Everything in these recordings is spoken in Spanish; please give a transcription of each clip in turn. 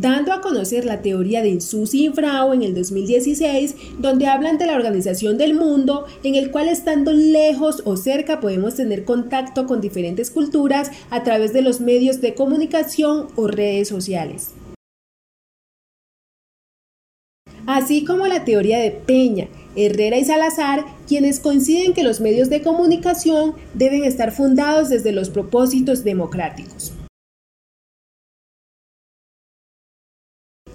dando a conocer la teoría de Insus y Infrao en el 2016, donde hablan de la organización del mundo, en el cual estando lejos o cerca podemos tener contacto con diferentes culturas a través de los medios de comunicación o redes sociales. Así como la teoría de Peña, Herrera y Salazar, quienes coinciden que los medios de comunicación deben estar fundados desde los propósitos democráticos.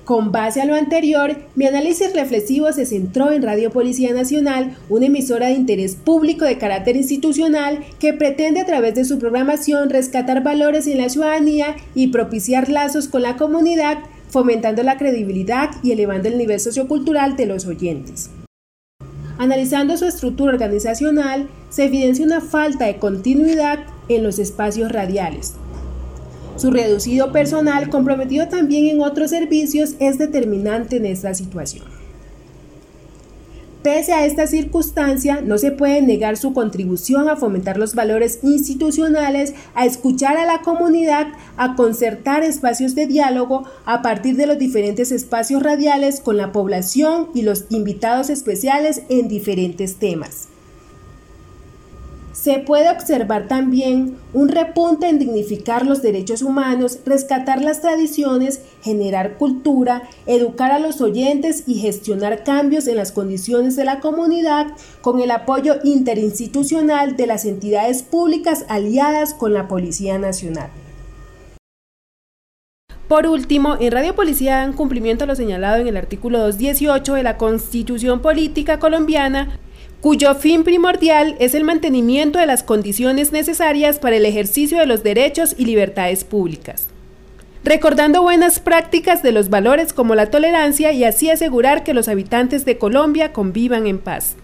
Con base a lo anterior, mi análisis reflexivo se centró en Radio Policía Nacional, una emisora de interés público de carácter institucional que pretende a través de su programación rescatar valores en la ciudadanía y propiciar lazos con la comunidad, fomentando la credibilidad y elevando el nivel sociocultural de los oyentes. Analizando su estructura organizacional, se evidencia una falta de continuidad en los espacios radiales, su reducido personal, comprometido también en otros servicios, es determinante en esta situación. Pese a esta circunstancia, no se puede negar su contribución a fomentar los valores institucionales, a escuchar a la comunidad, a concertar espacios de diálogo a partir de los diferentes espacios radiales con la población y los invitados especiales en diferentes temas. Se puede observar también un repunte en dignificar los derechos humanos, rescatar las tradiciones, generar cultura, educar a los oyentes y gestionar cambios en las condiciones de la comunidad con el apoyo interinstitucional de las entidades públicas aliadas con la Policía Nacional. Por último, en Radio Policía dan cumplimiento a lo señalado en el artículo 218 de la Constitución Política Colombiana cuyo fin primordial es el mantenimiento de las condiciones necesarias para el ejercicio de los derechos y libertades públicas, recordando buenas prácticas de los valores como la tolerancia y así asegurar que los habitantes de Colombia convivan en paz.